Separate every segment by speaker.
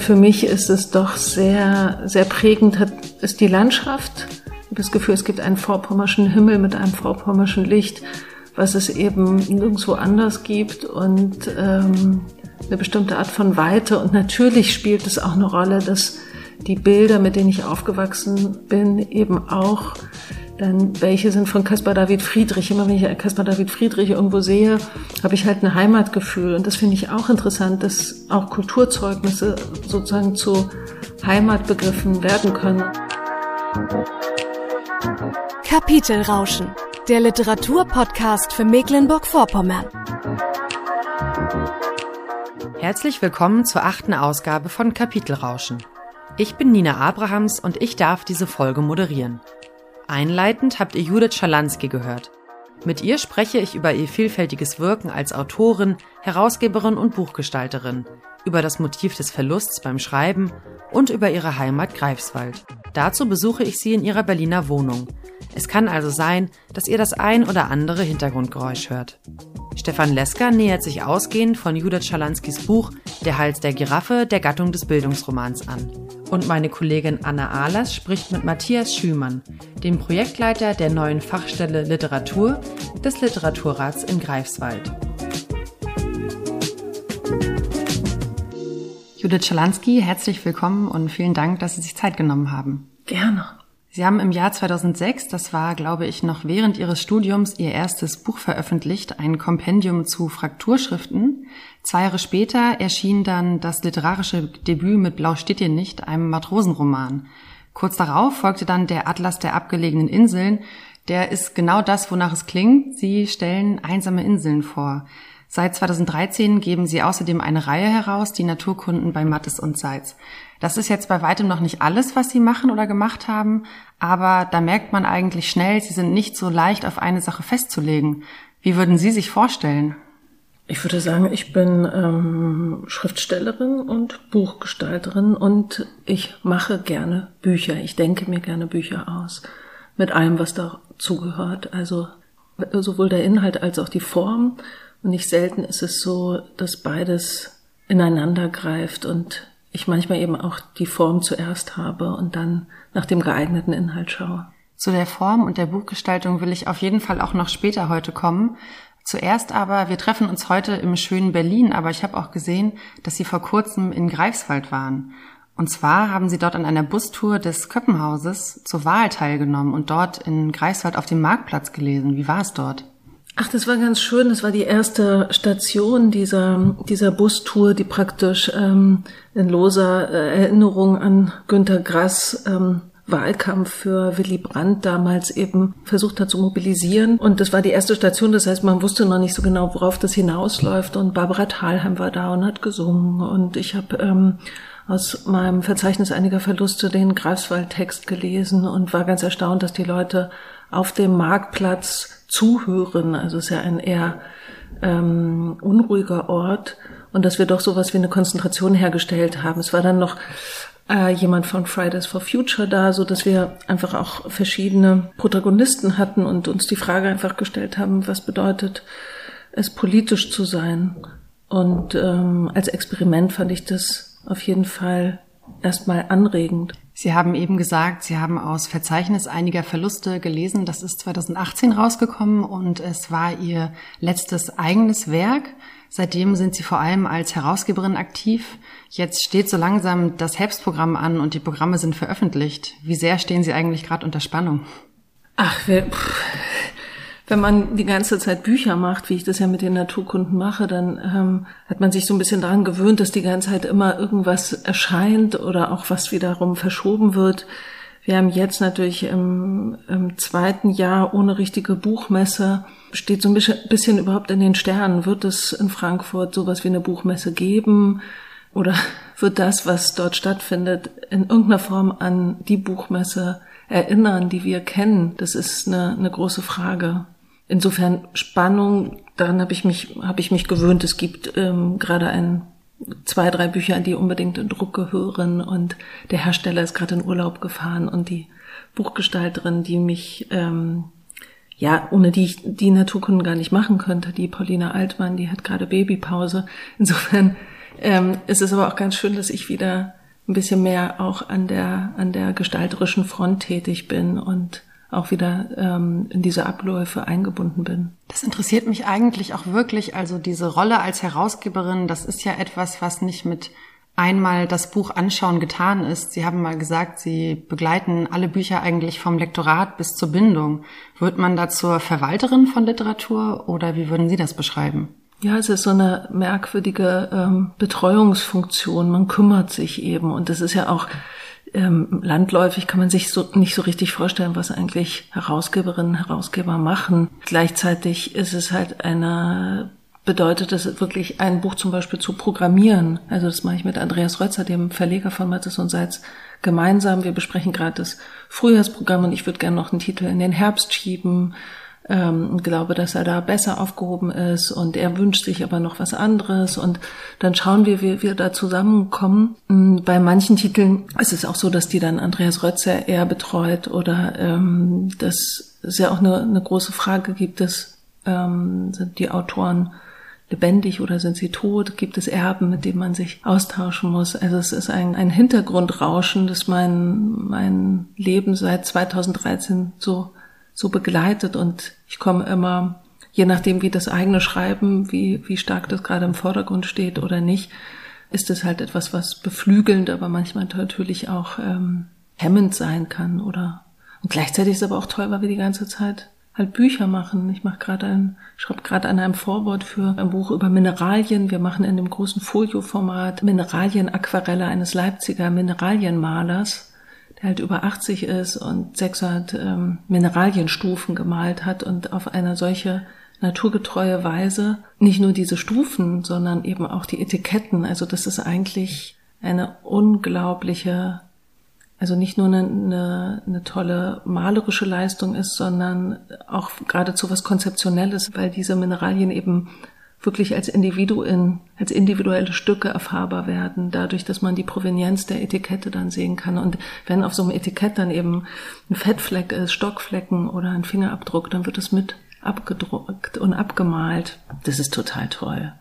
Speaker 1: für mich ist es doch sehr, sehr prägend, hat, ist die Landschaft. Ich habe das Gefühl, es gibt einen vorpommerschen Himmel mit einem vorpommerschen Licht, was es eben nirgendwo anders gibt und ähm, eine bestimmte Art von Weite. Und natürlich spielt es auch eine Rolle, dass die Bilder, mit denen ich aufgewachsen bin, eben auch dann welche sind von Caspar David Friedrich. Immer wenn ich Caspar David Friedrich irgendwo sehe, habe ich halt ein Heimatgefühl. Und das finde ich auch interessant, dass auch Kulturzeugnisse sozusagen zu Heimatbegriffen werden können.
Speaker 2: Kapitelrauschen, der Literaturpodcast für Mecklenburg-Vorpommern.
Speaker 3: Herzlich willkommen zur achten Ausgabe von Kapitelrauschen. Ich bin Nina Abrahams und ich darf diese Folge moderieren. Einleitend habt ihr Judith Schalansky gehört. Mit ihr spreche ich über ihr vielfältiges Wirken als Autorin, Herausgeberin und Buchgestalterin, über das Motiv des Verlusts beim Schreiben und über ihre Heimat Greifswald. Dazu besuche ich sie in ihrer Berliner Wohnung. Es kann also sein, dass ihr das ein oder andere Hintergrundgeräusch hört. Stefan Lesker nähert sich ausgehend von Judith Schalanskys Buch Der Hals der Giraffe der Gattung des Bildungsromans an. Und meine Kollegin Anna Ahlers spricht mit Matthias Schümann, dem Projektleiter der neuen Fachstelle Literatur des Literaturrats in Greifswald. Judith Schalansky, herzlich willkommen und vielen Dank, dass Sie sich Zeit genommen haben.
Speaker 1: Gerne.
Speaker 3: Sie haben im Jahr 2006, das war, glaube ich, noch während Ihres Studiums, Ihr erstes Buch veröffentlicht, ein Kompendium zu Frakturschriften. Zwei Jahre später erschien dann das literarische Debüt mit Blau steht dir nicht, einem Matrosenroman. Kurz darauf folgte dann der Atlas der abgelegenen Inseln. Der ist genau das, wonach es klingt. Sie stellen einsame Inseln vor. Seit 2013 geben Sie außerdem eine Reihe heraus, die Naturkunden bei Mattes und Seitz. Das ist jetzt bei weitem noch nicht alles, was Sie machen oder gemacht haben, aber da merkt man eigentlich schnell, Sie sind nicht so leicht auf eine Sache festzulegen. Wie würden Sie sich vorstellen?
Speaker 1: Ich würde sagen, ich bin ähm, Schriftstellerin und Buchgestalterin und ich mache gerne Bücher. Ich denke mir gerne Bücher aus. Mit allem, was dazugehört. Also sowohl der Inhalt als auch die Form. Und nicht selten ist es so, dass beides ineinander greift und ich manchmal eben auch die Form zuerst habe und dann nach dem geeigneten Inhalt schaue.
Speaker 3: Zu der Form und der Buchgestaltung will ich auf jeden Fall auch noch später heute kommen. Zuerst aber, wir treffen uns heute im schönen Berlin, aber ich habe auch gesehen, dass Sie vor kurzem in Greifswald waren. Und zwar haben Sie dort an einer Bustour des Köppenhauses zur Wahl teilgenommen und dort in Greifswald auf dem Marktplatz gelesen. Wie war es dort?
Speaker 1: Ach, das war ganz schön. Das war die erste Station dieser, dieser Bustour, die praktisch ähm, in loser äh, Erinnerung an Günter Grass ähm, Wahlkampf für Willy Brandt damals eben versucht hat zu mobilisieren. Und das war die erste Station, das heißt, man wusste noch nicht so genau, worauf das hinausläuft. Und Barbara Thalheim war da und hat gesungen. Und ich habe ähm, aus meinem Verzeichnis einiger Verluste den Greifswald-Text gelesen und war ganz erstaunt, dass die Leute auf dem Marktplatz zuhören. Also es ist ja ein eher ähm, unruhiger Ort und dass wir doch sowas wie eine Konzentration hergestellt haben. Es war dann noch äh, jemand von Fridays for Future da, so dass wir einfach auch verschiedene Protagonisten hatten und uns die Frage einfach gestellt haben, was bedeutet es politisch zu sein? Und ähm, als Experiment fand ich das auf jeden Fall erstmal anregend.
Speaker 3: Sie haben eben gesagt, Sie haben aus Verzeichnis einiger Verluste gelesen. Das ist 2018 rausgekommen und es war Ihr letztes eigenes Werk. Seitdem sind Sie vor allem als Herausgeberin aktiv. Jetzt steht so langsam das Herbstprogramm an und die Programme sind veröffentlicht. Wie sehr stehen Sie eigentlich gerade unter Spannung?
Speaker 1: Ach, wir, pff, wenn man die ganze Zeit Bücher macht, wie ich das ja mit den Naturkunden mache, dann ähm, hat man sich so ein bisschen daran gewöhnt, dass die ganze Zeit immer irgendwas erscheint oder auch was wiederum verschoben wird. Wir haben jetzt natürlich im, im zweiten Jahr ohne richtige Buchmesse, steht so ein bisschen, überhaupt in den Sternen. Wird es in Frankfurt sowas wie eine Buchmesse geben? Oder wird das, was dort stattfindet, in irgendeiner Form an die Buchmesse erinnern, die wir kennen? Das ist eine, eine große Frage. Insofern Spannung, daran habe ich mich, habe ich mich gewöhnt. Es gibt ähm, gerade ein zwei, drei Bücher, die unbedingt in Druck gehören und der Hersteller ist gerade in Urlaub gefahren und die Buchgestalterin, die mich ähm, ja, ohne die ich die Naturkunden gar nicht machen könnte, die Paulina Altmann, die hat gerade Babypause. Insofern Ähm, es ist aber auch ganz schön, dass ich wieder ein bisschen mehr auch an der, an der gestalterischen Front tätig bin und auch wieder ähm, in diese Abläufe eingebunden bin.
Speaker 3: Das interessiert mich eigentlich auch wirklich. Also diese Rolle als Herausgeberin, das ist ja etwas, was nicht mit einmal das Buch anschauen getan ist. Sie haben mal gesagt, Sie begleiten alle Bücher eigentlich vom Lektorat bis zur Bindung. Wird man da zur Verwalterin von Literatur oder wie würden Sie das beschreiben?
Speaker 1: Ja, es ist so eine merkwürdige ähm, Betreuungsfunktion. Man kümmert sich eben und das ist ja auch ähm, landläufig kann man sich so nicht so richtig vorstellen, was eigentlich Herausgeberinnen, Herausgeber machen. Gleichzeitig ist es halt eine bedeutet es wirklich ein Buch zum Beispiel zu programmieren. Also das mache ich mit Andreas Rötzer, dem Verleger von Mattes und Seitz, gemeinsam. Wir besprechen gerade das Frühjahrsprogramm und ich würde gerne noch einen Titel in den Herbst schieben ähm, und glaube, dass er da besser aufgehoben ist und er wünscht sich aber noch was anderes und dann schauen wir, wie wir da zusammenkommen. Mm, bei manchen Titeln ist es auch so, dass die dann Andreas Rötzer eher betreut oder ähm, dass es ja auch eine, eine große Frage gibt, dass ähm, sind die Autoren lebendig oder sind sie tot? Gibt es Erben, mit denen man sich austauschen muss? Also es ist ein, ein Hintergrundrauschen, das mein, mein Leben seit 2013 so so begleitet und ich komme immer, je nachdem wie das eigene Schreiben, wie, wie stark das gerade im Vordergrund steht oder nicht, ist es halt etwas, was beflügelnd, aber manchmal natürlich auch ähm, hemmend sein kann oder und gleichzeitig ist es aber auch toll, weil wir die ganze Zeit halt Bücher machen. Ich mache gerade ein, schreibe gerade an einem Vorwort für ein Buch über Mineralien. Wir machen in dem großen Folio-Format Mineralien-Aquarelle eines Leipziger Mineralienmalers der halt über 80 ist und 600 ähm, Mineralienstufen gemalt hat und auf eine solche naturgetreue Weise nicht nur diese Stufen, sondern eben auch die Etiketten. Also das ist eigentlich eine unglaubliche, also nicht nur eine, eine, eine tolle malerische Leistung ist, sondern auch geradezu was Konzeptionelles, weil diese Mineralien eben wirklich als Individuen, als individuelle Stücke erfahrbar werden, dadurch, dass man die Provenienz der Etikette dann sehen kann. Und wenn auf so einem Etikett dann eben ein Fettfleck ist, Stockflecken oder ein Fingerabdruck, dann wird es mit abgedruckt und abgemalt. Das ist total toll.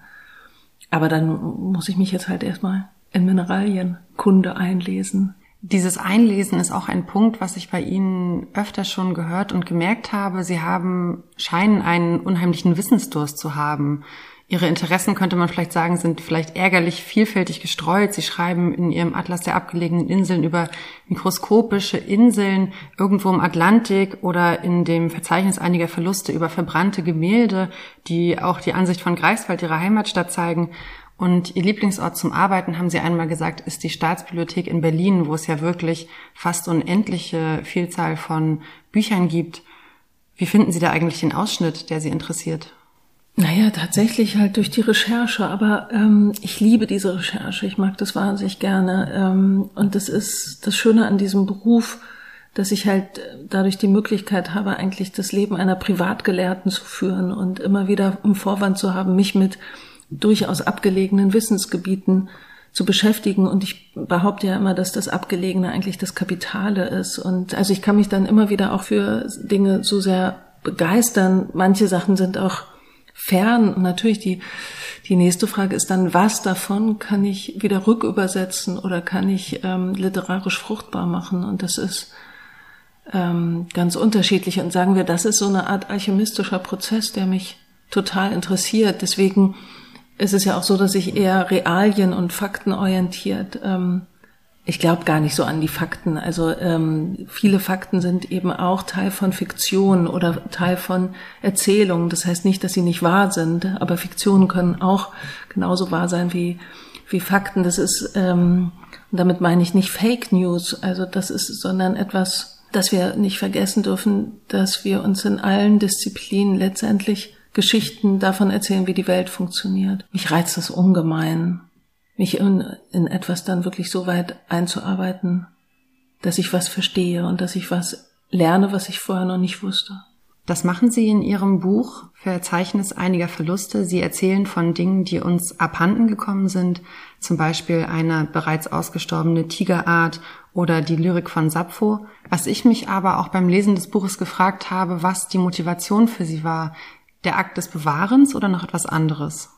Speaker 1: Aber dann muss ich mich jetzt halt erstmal in Mineralienkunde einlesen.
Speaker 3: Dieses Einlesen ist auch ein Punkt, was ich bei Ihnen öfter schon gehört und gemerkt habe. Sie haben, scheinen einen unheimlichen Wissensdurst zu haben. Ihre Interessen, könnte man vielleicht sagen, sind vielleicht ärgerlich vielfältig gestreut. Sie schreiben in Ihrem Atlas der abgelegenen Inseln über mikroskopische Inseln irgendwo im Atlantik oder in dem Verzeichnis einiger Verluste über verbrannte Gemälde, die auch die Ansicht von Greifswald, ihrer Heimatstadt, zeigen. Und Ihr Lieblingsort zum Arbeiten, haben Sie einmal gesagt, ist die Staatsbibliothek in Berlin, wo es ja wirklich fast unendliche Vielzahl von Büchern gibt. Wie finden Sie da eigentlich den Ausschnitt, der Sie interessiert?
Speaker 1: Naja, tatsächlich halt durch die Recherche, aber ähm, ich liebe diese Recherche, ich mag das wahnsinnig gerne. Ähm, und das ist das Schöne an diesem Beruf, dass ich halt dadurch die Möglichkeit habe, eigentlich das Leben einer Privatgelehrten zu führen und immer wieder im Vorwand zu haben, mich mit durchaus abgelegenen Wissensgebieten zu beschäftigen. Und ich behaupte ja immer, dass das Abgelegene eigentlich das Kapitale ist. Und also ich kann mich dann immer wieder auch für Dinge so sehr begeistern. Manche Sachen sind auch fern. Und natürlich die, die nächste Frage ist dann, was davon kann ich wieder rückübersetzen oder kann ich ähm, literarisch fruchtbar machen? Und das ist ähm, ganz unterschiedlich. Und sagen wir, das ist so eine Art alchemistischer Prozess, der mich total interessiert. Deswegen es ist ja auch so, dass ich eher Realien und Fakten orientiert. Ähm, ich glaube gar nicht so an die Fakten. Also ähm, viele Fakten sind eben auch Teil von Fiktion oder Teil von Erzählungen. Das heißt nicht, dass sie nicht wahr sind, aber Fiktionen können auch genauso wahr sein wie wie Fakten. Das ist ähm, und damit meine ich nicht Fake News. Also das ist, sondern etwas, dass wir nicht vergessen dürfen, dass wir uns in allen Disziplinen letztendlich Geschichten davon erzählen, wie die Welt funktioniert. Mich reizt das ungemein, mich in, in etwas dann wirklich so weit einzuarbeiten, dass ich was verstehe und dass ich was lerne, was ich vorher noch nicht wusste.
Speaker 3: Das machen Sie in Ihrem Buch Verzeichnis einiger Verluste. Sie erzählen von Dingen, die uns abhanden gekommen sind, zum Beispiel eine bereits ausgestorbene Tigerart oder die Lyrik von Sappho. Was ich mich aber auch beim Lesen des Buches gefragt habe, was die Motivation für Sie war, der Akt des Bewahrens oder noch etwas anderes?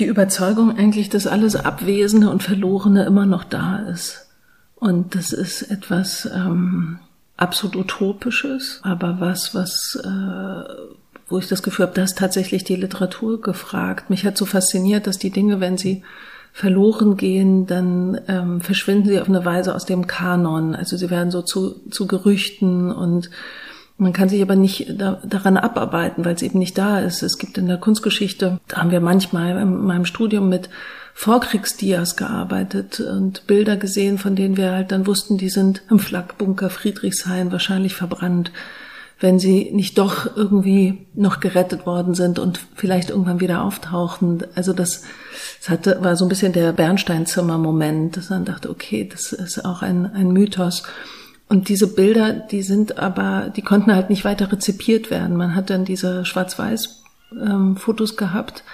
Speaker 1: Die Überzeugung eigentlich, dass alles Abwesende und Verlorene immer noch da ist. Und das ist etwas ähm, absolut Utopisches, aber was, was, äh, wo ich das Gefühl habe, ist tatsächlich die Literatur gefragt. Mich hat so fasziniert, dass die Dinge, wenn sie verloren gehen, dann ähm, verschwinden sie auf eine Weise aus dem Kanon. Also sie werden so zu, zu Gerüchten und man kann sich aber nicht da, daran abarbeiten, weil es eben nicht da ist. Es gibt in der Kunstgeschichte, da haben wir manchmal in meinem Studium mit Vorkriegsdias gearbeitet und Bilder gesehen, von denen wir halt dann wussten, die sind im Flakbunker Friedrichshain wahrscheinlich verbrannt, wenn sie nicht doch irgendwie noch gerettet worden sind und vielleicht irgendwann wieder auftauchen. Also das, das hatte, war so ein bisschen der Bernsteinzimmer-Moment, dass man dachte, okay, das ist auch ein, ein Mythos. Und diese Bilder, die sind aber, die konnten halt nicht weiter rezipiert werden. Man hat dann diese Schwarz-Weiß-Fotos ähm, gehabt,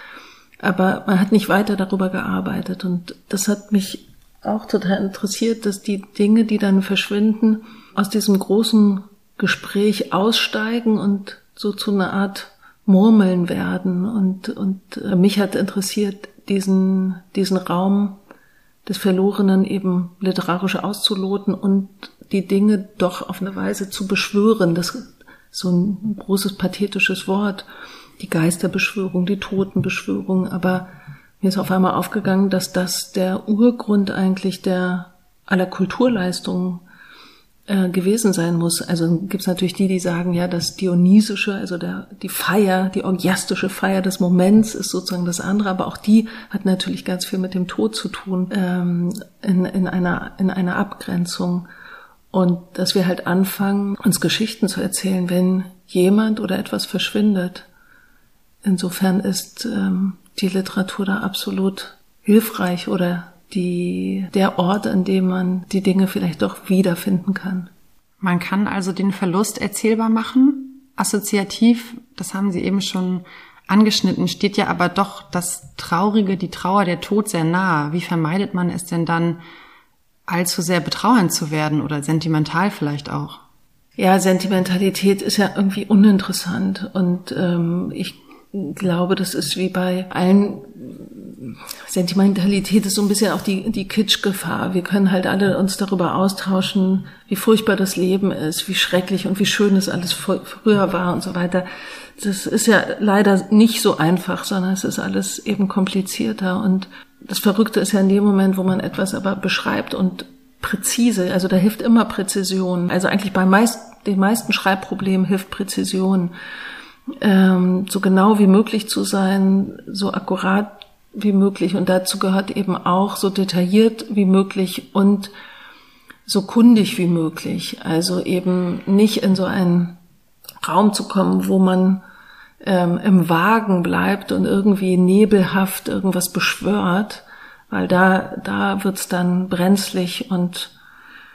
Speaker 1: aber man hat nicht weiter darüber gearbeitet. Und das hat mich auch total interessiert, dass die Dinge, die dann verschwinden, aus diesem großen Gespräch aussteigen und so zu einer Art Murmeln werden. Und, und äh, mich hat interessiert, diesen, diesen Raum des Verlorenen eben literarisch auszuloten und die Dinge doch auf eine Weise zu beschwören. Das ist so ein großes pathetisches Wort. Die Geisterbeschwörung, die Totenbeschwörung. Aber mir ist auf einmal aufgegangen, dass das der Urgrund eigentlich der aller Kulturleistungen äh, gewesen sein muss. Also gibt's natürlich die, die sagen, ja, das Dionysische, also der, die Feier, die orgiastische Feier des Moments ist sozusagen das andere, aber auch die hat natürlich ganz viel mit dem Tod zu tun, ähm, in, in, einer, in einer Abgrenzung. Und dass wir halt anfangen, uns Geschichten zu erzählen, wenn jemand oder etwas verschwindet. Insofern ist ähm, die Literatur da absolut hilfreich oder die, der Ort, an dem man die Dinge vielleicht doch wiederfinden kann.
Speaker 3: Man kann also den Verlust erzählbar machen. Assoziativ, das haben Sie eben schon angeschnitten, steht ja aber doch das Traurige, die Trauer, der Tod sehr nahe. Wie vermeidet man es denn dann, allzu sehr betrauernd zu werden oder sentimental vielleicht auch.
Speaker 1: Ja, Sentimentalität ist ja irgendwie uninteressant und ähm, ich glaube, das ist wie bei allen Sentimentalität ist so ein bisschen auch die, die Kitschgefahr. Wir können halt alle uns darüber austauschen, wie furchtbar das Leben ist, wie schrecklich und wie schön es alles früher war und so weiter. Das ist ja leider nicht so einfach, sondern es ist alles eben komplizierter und das Verrückte ist ja in dem Moment, wo man etwas aber beschreibt und präzise, also da hilft immer Präzision. Also eigentlich bei meist, den meisten Schreibproblemen hilft Präzision. Ähm, so genau wie möglich zu sein, so akkurat wie möglich. Und dazu gehört eben auch so detailliert wie möglich und so kundig wie möglich. Also eben nicht in so einen Raum zu kommen, wo man ähm, im Wagen bleibt und irgendwie nebelhaft irgendwas beschwört, weil da, da wird's dann brenzlig und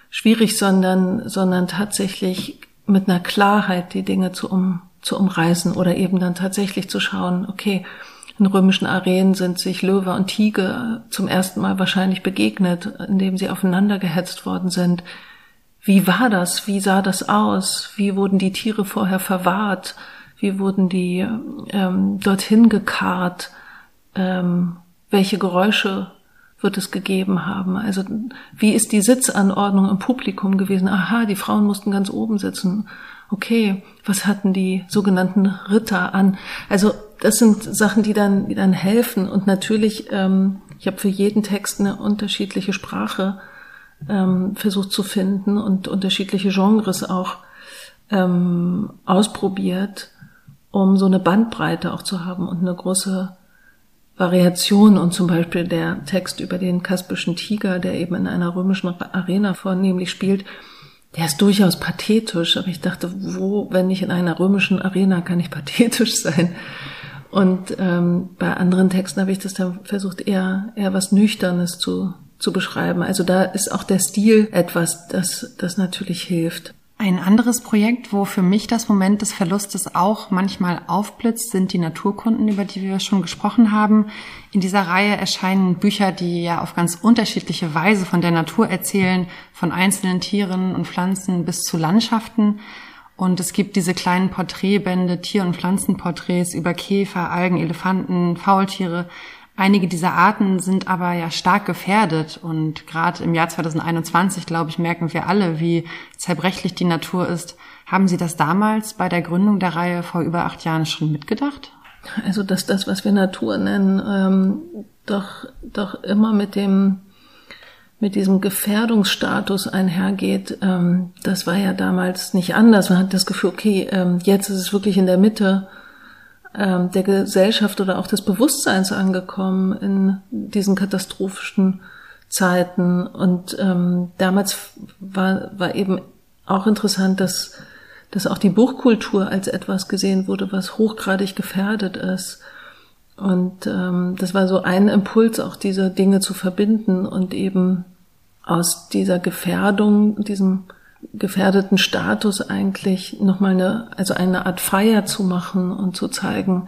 Speaker 1: schwierig, sondern, sondern tatsächlich mit einer Klarheit die Dinge zu, um, zu umreißen oder eben dann tatsächlich zu schauen, okay, in römischen Arenen sind sich Löwe und Tiger zum ersten Mal wahrscheinlich begegnet, indem sie aufeinander gehetzt worden sind. Wie war das? Wie sah das aus? Wie wurden die Tiere vorher verwahrt? Wie wurden die ähm, dorthin gekarrt? Ähm, welche Geräusche wird es gegeben haben? Also wie ist die Sitzanordnung im Publikum gewesen? Aha, die Frauen mussten ganz oben sitzen. Okay, was hatten die sogenannten Ritter an? Also das sind Sachen, die dann, die dann helfen. Und natürlich, ähm, ich habe für jeden Text eine unterschiedliche Sprache ähm, versucht zu finden und unterschiedliche Genres auch ähm, ausprobiert, um so eine Bandbreite auch zu haben und eine große Variation. Und zum Beispiel der Text über den kaspischen Tiger, der eben in einer römischen Arena vornehmlich spielt, der ist durchaus pathetisch, aber ich dachte, wo, wenn nicht in einer römischen Arena, kann ich pathetisch sein? Und ähm, bei anderen Texten habe ich das dann versucht, eher, eher was Nüchternes zu, zu beschreiben. Also da ist auch der Stil etwas, das, das natürlich hilft.
Speaker 3: Ein anderes Projekt, wo für mich das Moment des Verlustes auch manchmal aufblitzt, sind die Naturkunden, über die wir schon gesprochen haben. In dieser Reihe erscheinen Bücher, die ja auf ganz unterschiedliche Weise von der Natur erzählen, von einzelnen Tieren und Pflanzen bis zu Landschaften. Und es gibt diese kleinen Porträtbände, Tier- und Pflanzenporträts über Käfer, Algen, Elefanten, Faultiere. Einige dieser Arten sind aber ja stark gefährdet und gerade im Jahr 2021, glaube ich, merken wir alle, wie zerbrechlich die Natur ist. Haben Sie das damals bei der Gründung der Reihe vor über acht Jahren schon mitgedacht?
Speaker 1: Also, dass das, was wir Natur nennen, ähm, doch, doch immer mit dem, mit diesem Gefährdungsstatus einhergeht, ähm, das war ja damals nicht anders. Man hat das Gefühl, okay, ähm, jetzt ist es wirklich in der Mitte ähm, der Gesellschaft oder auch des Bewusstseins angekommen in diesen katastrophischen Zeiten. Und ähm, damals war, war eben auch interessant, dass, dass auch die Buchkultur als etwas gesehen wurde, was hochgradig gefährdet ist. Und ähm, das war so ein Impuls, auch diese Dinge zu verbinden und eben aus dieser Gefährdung, diesem gefährdeten Status eigentlich nochmal eine, also eine Art Feier zu machen und zu zeigen,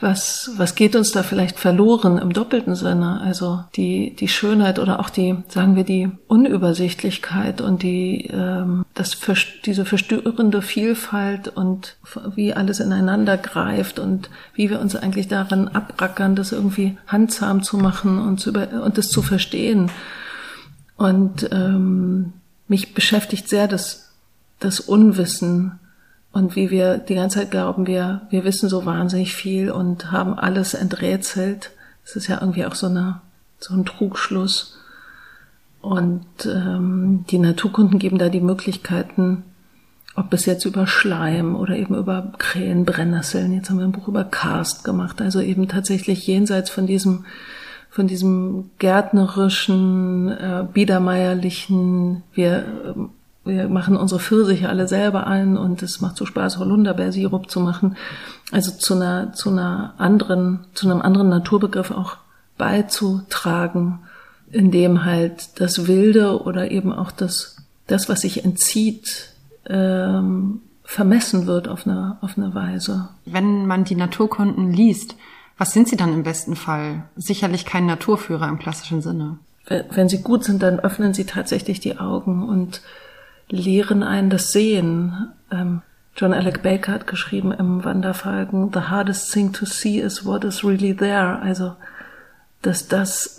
Speaker 1: was, was geht uns da vielleicht verloren im doppelten Sinne? Also die, die Schönheit oder auch die, sagen wir, die Unübersichtlichkeit und die, ähm, das, diese verstörende Vielfalt und wie alles ineinander greift und wie wir uns eigentlich daran abrackern, das irgendwie handsam zu machen und, zu über, und das zu verstehen. Und ähm, mich beschäftigt sehr das, das Unwissen und wie wir die ganze Zeit glauben, wir, wir wissen so wahnsinnig viel und haben alles enträtselt. Das ist ja irgendwie auch so, eine, so ein Trugschluss. Und ähm, die Naturkunden geben da die Möglichkeiten, ob es jetzt über Schleim oder eben über Krähen, Brennnesseln, jetzt haben wir ein Buch über Karst gemacht, also eben tatsächlich jenseits von diesem von diesem gärtnerischen, äh, biedermeierlichen, wir, wir machen unsere Pfirsiche alle selber ein und es macht so Spaß, Holunderbeersirup zu machen. Also zu einer, zu einer anderen, zu einem anderen Naturbegriff auch beizutragen, in dem halt das Wilde oder eben auch das, das, was sich entzieht, ähm, vermessen wird auf eine, auf eine Weise.
Speaker 3: Wenn man die Naturkunden liest, was sind sie dann im besten Fall? Sicherlich kein Naturführer im klassischen Sinne.
Speaker 1: Wenn sie gut sind, dann öffnen sie tatsächlich die Augen und lehren einen das Sehen. Ähm, John Alec Baker hat geschrieben im Wanderfalken, The hardest thing to see is what is really there. Also, dass das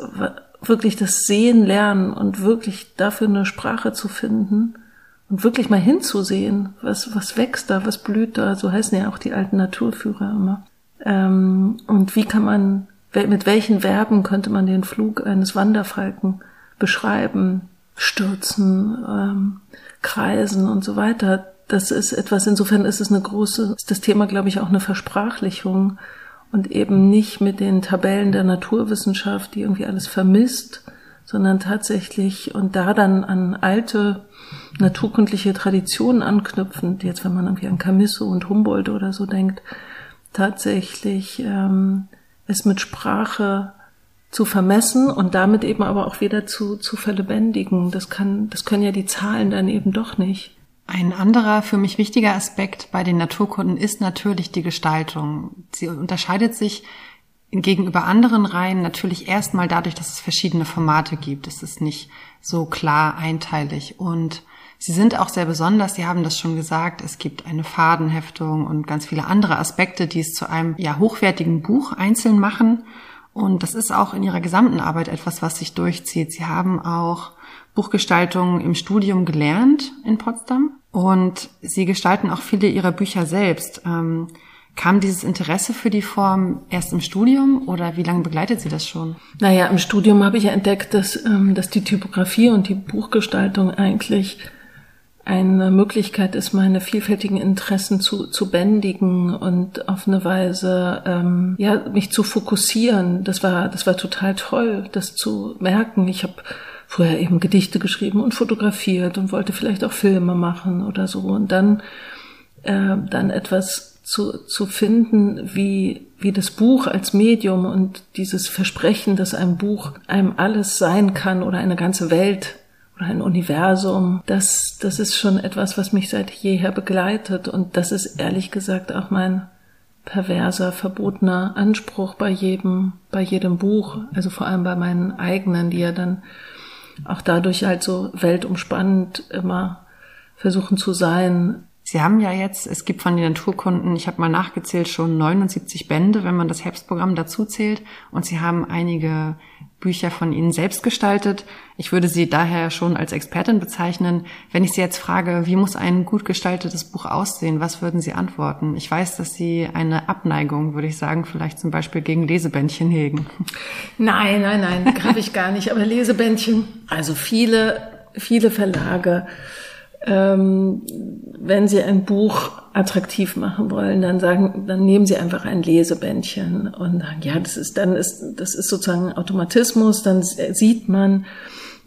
Speaker 1: wirklich das Sehen lernen und wirklich dafür eine Sprache zu finden und wirklich mal hinzusehen, was, was wächst da, was blüht da, so heißen ja auch die alten Naturführer immer. Ähm, und wie kann man, mit welchen Verben könnte man den Flug eines Wanderfalken beschreiben? Stürzen, ähm, kreisen und so weiter. Das ist etwas, insofern ist es eine große, ist das Thema, glaube ich, auch eine Versprachlichung und eben nicht mit den Tabellen der Naturwissenschaft, die irgendwie alles vermisst, sondern tatsächlich und da dann an alte naturkundliche Traditionen anknüpfend, jetzt wenn man irgendwie an Camisso und Humboldt oder so denkt, tatsächlich ähm, es mit Sprache zu vermessen und damit eben aber auch wieder zu, zu verlebendigen. Das kann, das können ja die Zahlen dann eben doch nicht.
Speaker 3: Ein anderer für mich wichtiger Aspekt bei den Naturkunden ist natürlich die Gestaltung. Sie unterscheidet sich gegenüber anderen Reihen natürlich erstmal dadurch, dass es verschiedene Formate gibt. Es ist nicht so klar einteilig und Sie sind auch sehr besonders, Sie haben das schon gesagt, es gibt eine Fadenheftung und ganz viele andere Aspekte, die es zu einem ja hochwertigen Buch einzeln machen. Und das ist auch in Ihrer gesamten Arbeit etwas, was sich durchzieht. Sie haben auch Buchgestaltung im Studium gelernt in Potsdam und Sie gestalten auch viele Ihrer Bücher selbst. Ähm, Kam dieses Interesse für die Form erst im Studium oder wie lange begleitet Sie das schon?
Speaker 1: Naja, im Studium habe ich ja entdeckt, dass, ähm, dass die Typografie und die Buchgestaltung eigentlich eine Möglichkeit ist, meine vielfältigen Interessen zu, zu bändigen und auf eine Weise ähm, ja mich zu fokussieren. Das war das war total toll, das zu merken. Ich habe vorher eben Gedichte geschrieben und fotografiert und wollte vielleicht auch Filme machen oder so und dann äh, dann etwas zu, zu finden, wie, wie das Buch als Medium und dieses Versprechen, dass ein Buch einem alles sein kann oder eine ganze Welt oder ein Universum, das, das ist schon etwas, was mich seit jeher begleitet und das ist ehrlich gesagt auch mein perverser, verbotener Anspruch bei jedem, bei jedem Buch, also vor allem bei meinen eigenen, die ja dann auch dadurch halt so weltumspannend immer versuchen zu sein.
Speaker 3: Sie haben ja jetzt, es gibt von den Naturkunden, ich habe mal nachgezählt, schon 79 Bände, wenn man das Herbstprogramm dazu zählt. Und Sie haben einige Bücher von Ihnen selbst gestaltet. Ich würde Sie daher schon als Expertin bezeichnen. Wenn ich Sie jetzt frage, wie muss ein gut gestaltetes Buch aussehen, was würden Sie antworten? Ich weiß, dass Sie eine Abneigung, würde ich sagen, vielleicht zum Beispiel gegen Lesebändchen hegen.
Speaker 1: Nein, nein, nein, habe ich gar nicht. Aber Lesebändchen, also viele, viele Verlage ähm, wenn Sie ein Buch attraktiv machen wollen, dann sagen, dann nehmen Sie einfach ein Lesebändchen und sagen, ja, das ist, dann ist, das ist sozusagen Automatismus, dann sieht man,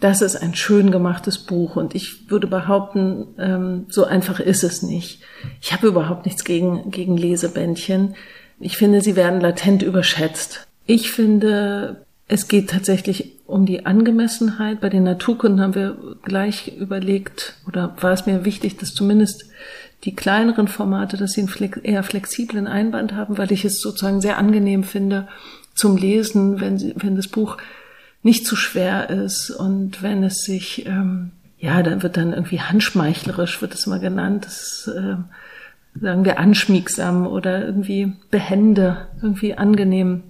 Speaker 1: das ist ein schön gemachtes Buch und ich würde behaupten, ähm, so einfach ist es nicht. Ich habe überhaupt nichts gegen, gegen Lesebändchen. Ich finde, sie werden latent überschätzt. Ich finde, es geht tatsächlich um die Angemessenheit. Bei den Naturkunden haben wir gleich überlegt, oder war es mir wichtig, dass zumindest die kleineren Formate, dass sie einen eher flexiblen Einband haben, weil ich es sozusagen sehr angenehm finde zum Lesen, wenn, sie, wenn das Buch nicht zu schwer ist und wenn es sich, ähm, ja, dann wird dann irgendwie handschmeichlerisch, wird es mal genannt, das, äh, sagen wir anschmiegsam oder irgendwie behende, irgendwie angenehm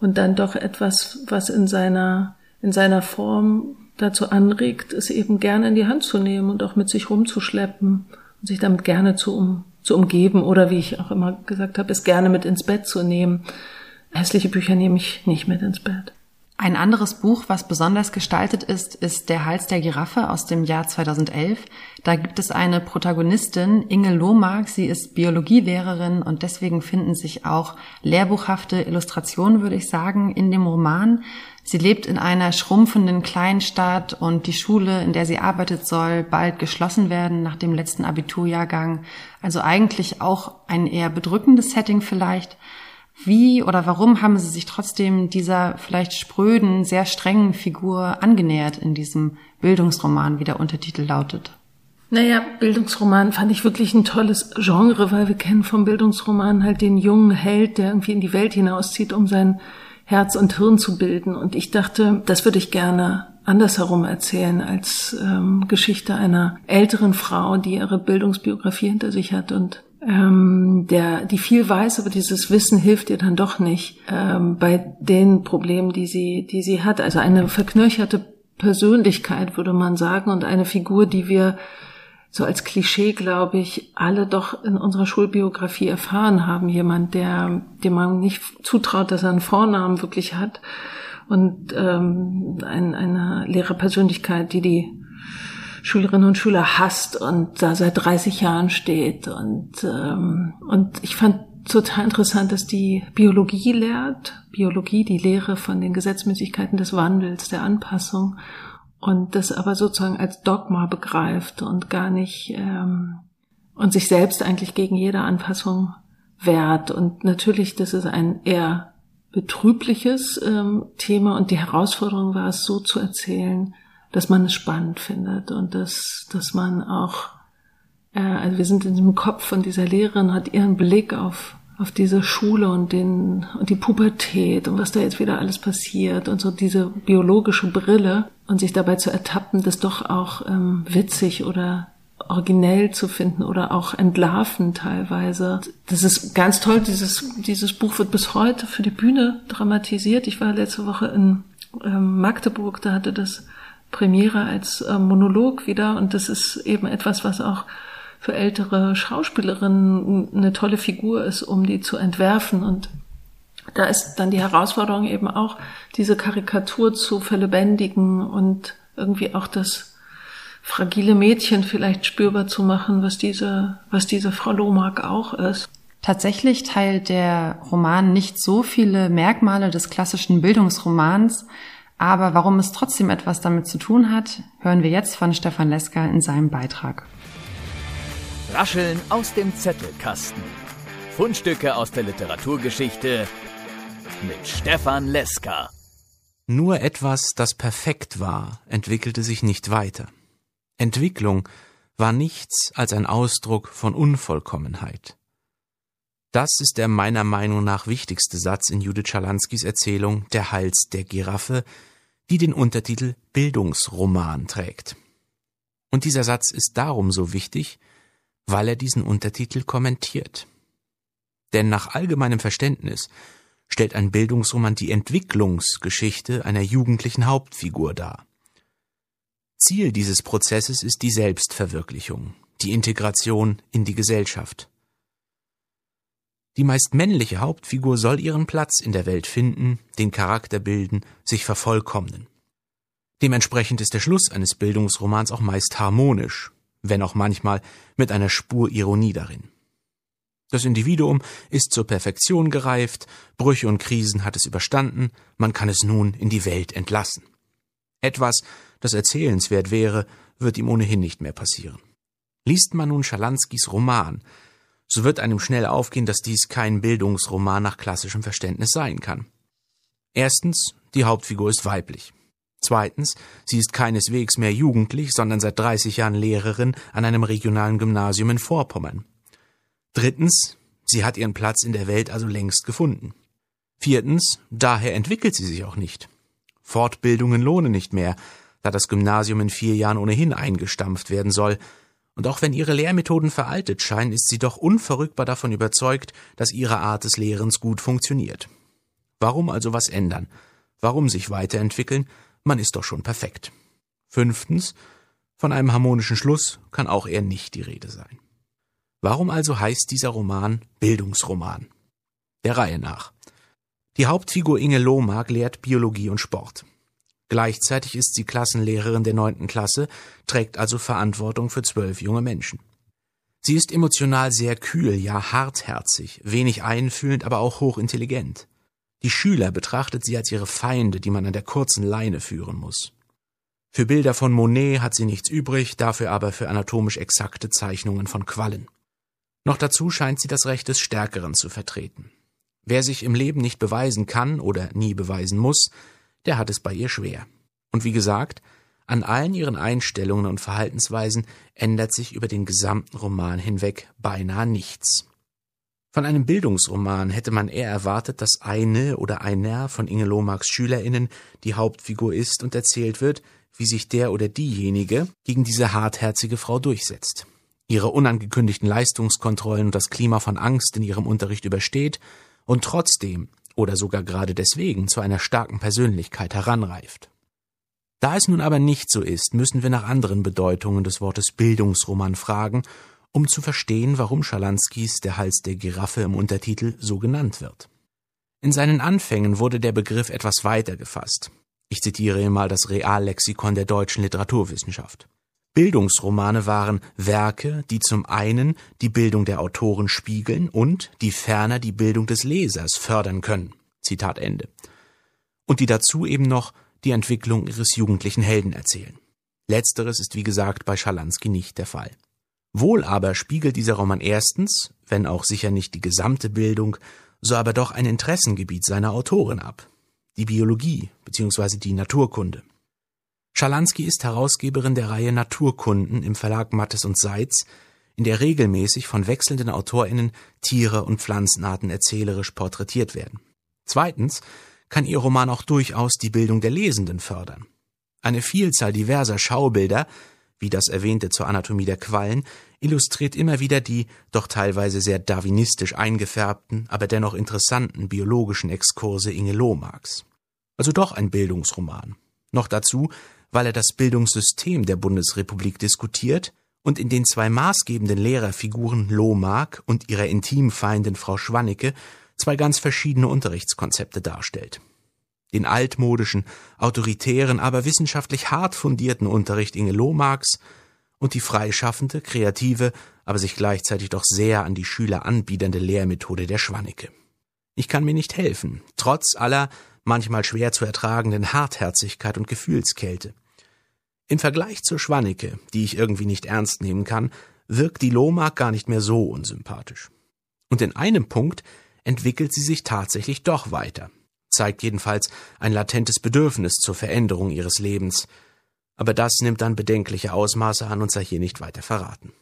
Speaker 1: und dann doch etwas, was in seiner, in seiner Form dazu anregt, es eben gerne in die Hand zu nehmen und auch mit sich rumzuschleppen und sich damit gerne zu, um, zu umgeben oder wie ich auch immer gesagt habe, es gerne mit ins Bett zu nehmen. Hässliche Bücher nehme ich nicht mit ins Bett.
Speaker 3: Ein anderes Buch, was besonders gestaltet ist, ist Der Hals der Giraffe aus dem Jahr 2011. Da gibt es eine Protagonistin, Inge Lohmark. Sie ist Biologielehrerin und deswegen finden sich auch lehrbuchhafte Illustrationen, würde ich sagen, in dem Roman. Sie lebt in einer schrumpfenden Kleinstadt und die Schule, in der sie arbeitet, soll bald geschlossen werden nach dem letzten Abiturjahrgang. Also eigentlich auch ein eher bedrückendes Setting vielleicht. Wie oder warum haben Sie sich trotzdem dieser vielleicht spröden, sehr strengen Figur angenähert in diesem Bildungsroman, wie der Untertitel lautet?
Speaker 1: Naja, Bildungsroman fand ich wirklich ein tolles Genre, weil wir kennen vom Bildungsroman halt den jungen Held, der irgendwie in die Welt hinauszieht, um sein Herz und Hirn zu bilden. Und ich dachte, das würde ich gerne andersherum erzählen als ähm, Geschichte einer älteren Frau, die ihre Bildungsbiografie hinter sich hat und ähm, der, die viel weiß, aber dieses Wissen hilft ihr dann doch nicht ähm, bei den Problemen, die sie, die sie hat. Also eine verknöcherte Persönlichkeit, würde man sagen, und eine Figur, die wir so als Klischee, glaube ich, alle doch in unserer Schulbiografie erfahren haben. Jemand, der, dem man nicht zutraut, dass er einen Vornamen wirklich hat. Und ähm, ein, eine Lehrerpersönlichkeit, die die Schülerinnen und Schüler hasst und da seit 30 Jahren steht. Und, ähm, und ich fand total interessant, dass die Biologie lehrt, Biologie, die Lehre von den Gesetzmäßigkeiten des Wandels, der Anpassung, und das aber sozusagen als Dogma begreift und gar nicht ähm, und sich selbst eigentlich gegen jede Anpassung wehrt. Und natürlich, das ist ein eher betrübliches ähm, Thema und die Herausforderung war es, so zu erzählen, dass man es spannend findet und dass, dass man auch, äh, also wir sind in dem Kopf von dieser Lehrerin, hat ihren Blick auf, auf diese Schule und den, und die Pubertät und was da jetzt wieder alles passiert und so diese biologische Brille und sich dabei zu ertappen, das doch auch ähm, witzig oder originell zu finden oder auch entlarven teilweise. Das ist ganz toll. Dieses, dieses Buch wird bis heute für die Bühne dramatisiert. Ich war letzte Woche in ähm, Magdeburg, da hatte das Premiere als äh, Monolog wieder. Und das ist eben etwas, was auch für ältere Schauspielerinnen eine tolle Figur ist, um die zu entwerfen. Und da ist dann die Herausforderung eben auch, diese Karikatur zu verlebendigen und irgendwie auch das fragile Mädchen vielleicht spürbar zu machen, was diese, was diese Frau Lohmark auch ist.
Speaker 3: Tatsächlich teilt der Roman nicht so viele Merkmale des klassischen Bildungsromans, aber warum es trotzdem etwas damit zu tun hat, hören wir jetzt von Stefan Lesker in seinem Beitrag.
Speaker 4: Rascheln aus dem Zettelkasten. Fundstücke aus der Literaturgeschichte mit Stefan Lesker.
Speaker 5: Nur etwas, das perfekt war, entwickelte sich nicht weiter. Entwicklung war nichts als ein Ausdruck von Unvollkommenheit. Das ist der meiner Meinung nach wichtigste Satz in Judith Schalanskys Erzählung Der Hals der Giraffe, die den Untertitel Bildungsroman trägt. Und dieser Satz ist darum so wichtig, weil er diesen Untertitel kommentiert. Denn nach allgemeinem Verständnis stellt ein Bildungsroman die Entwicklungsgeschichte einer jugendlichen Hauptfigur dar. Ziel dieses Prozesses ist die Selbstverwirklichung, die Integration in die Gesellschaft. Die meist männliche Hauptfigur soll ihren Platz in der Welt finden, den Charakter bilden, sich vervollkommnen. Dementsprechend ist der Schluss eines Bildungsromans auch meist harmonisch, wenn auch manchmal mit einer Spur Ironie darin. Das Individuum ist zur Perfektion gereift, Brüche und Krisen hat es überstanden, man kann es nun in die Welt entlassen. Etwas, das erzählenswert wäre, wird ihm ohnehin nicht mehr passieren. Liest man nun Schalanskys Roman, so wird einem schnell aufgehen, dass dies kein Bildungsroman nach klassischem Verständnis sein kann. Erstens, die Hauptfigur ist weiblich. Zweitens, sie ist keineswegs mehr jugendlich, sondern seit 30 Jahren Lehrerin an einem regionalen Gymnasium in Vorpommern. Drittens, sie hat ihren Platz in der Welt also längst gefunden. Viertens, daher entwickelt sie sich auch nicht. Fortbildungen lohnen nicht mehr, da das Gymnasium in vier Jahren ohnehin eingestampft werden soll, und auch wenn ihre Lehrmethoden veraltet scheinen, ist sie doch unverrückbar davon überzeugt, dass ihre Art des Lehrens gut funktioniert. Warum also was ändern? Warum sich weiterentwickeln? Man ist doch schon perfekt. Fünftens, von einem harmonischen Schluss kann auch eher nicht die Rede sein. Warum also heißt dieser Roman Bildungsroman? Der Reihe nach. Die Hauptfigur Inge Lohmark lehrt Biologie und Sport. Gleichzeitig ist sie Klassenlehrerin der neunten Klasse, trägt also Verantwortung für zwölf junge Menschen. Sie ist emotional sehr kühl, ja hartherzig, wenig einfühlend, aber auch hochintelligent. Die Schüler betrachtet sie als ihre Feinde, die man an der kurzen Leine führen muss. Für Bilder von Monet hat sie nichts übrig, dafür aber für anatomisch exakte Zeichnungen von Quallen. Noch dazu scheint sie das Recht des Stärkeren zu vertreten. Wer sich im Leben nicht beweisen kann oder nie beweisen muss, der hat es bei ihr schwer. Und wie gesagt, an allen ihren Einstellungen und Verhaltensweisen ändert sich über den gesamten Roman hinweg beinahe nichts. Von einem Bildungsroman hätte man eher erwartet, dass eine oder einer von Inge Lohmarks SchülerInnen die Hauptfigur ist und erzählt wird, wie sich der oder diejenige gegen diese hartherzige Frau durchsetzt, ihre unangekündigten Leistungskontrollen und das Klima von Angst in ihrem Unterricht übersteht und trotzdem oder sogar gerade deswegen zu einer starken Persönlichkeit heranreift. Da es nun aber nicht so ist, müssen wir nach anderen Bedeutungen des Wortes Bildungsroman fragen, um zu verstehen, warum Schalanskis Der Hals der Giraffe im Untertitel so genannt wird. In seinen Anfängen wurde der Begriff etwas weiter gefasst. Ich zitiere mal das Reallexikon der deutschen Literaturwissenschaft. Bildungsromane waren Werke, die zum einen die Bildung der Autoren spiegeln und die ferner die Bildung des Lesers fördern können. Zitat Ende. Und die dazu eben noch die Entwicklung ihres jugendlichen Helden erzählen. Letzteres ist wie gesagt bei Schalansky nicht der Fall. Wohl aber spiegelt dieser Roman erstens, wenn auch sicher nicht die gesamte Bildung, so aber doch ein Interessengebiet seiner Autorin ab. Die Biologie bzw. die Naturkunde. Schalansky ist Herausgeberin der Reihe Naturkunden im Verlag Mattes und Seitz, in der regelmäßig von wechselnden AutorInnen Tiere und Pflanzenarten erzählerisch porträtiert werden. Zweitens kann ihr Roman auch durchaus die Bildung der Lesenden fördern. Eine Vielzahl diverser Schaubilder, wie das erwähnte zur Anatomie der Quallen, illustriert immer wieder die doch teilweise sehr darwinistisch eingefärbten, aber dennoch interessanten biologischen Exkurse Inge Lohmarks. Also doch ein Bildungsroman. Noch dazu weil er das Bildungssystem der Bundesrepublik diskutiert und in den zwei maßgebenden Lehrerfiguren Lohmark und ihrer Intimfeindin Frau Schwannecke zwei ganz verschiedene Unterrichtskonzepte darstellt. Den altmodischen, autoritären, aber wissenschaftlich hart fundierten Unterricht Inge Lohmarks und die freischaffende, kreative, aber sich gleichzeitig doch sehr an die Schüler anbiedernde Lehrmethode der Schwannecke. Ich kann mir nicht helfen, trotz aller manchmal schwer zu ertragenden Hartherzigkeit und Gefühlskälte. Im Vergleich zur Schwannecke, die ich irgendwie nicht ernst nehmen kann, wirkt die Lohmark gar nicht mehr so unsympathisch. Und in einem Punkt entwickelt sie sich tatsächlich doch weiter, zeigt jedenfalls ein latentes Bedürfnis zur Veränderung ihres Lebens, aber das nimmt dann bedenkliche Ausmaße an und sei hier nicht weiter verraten.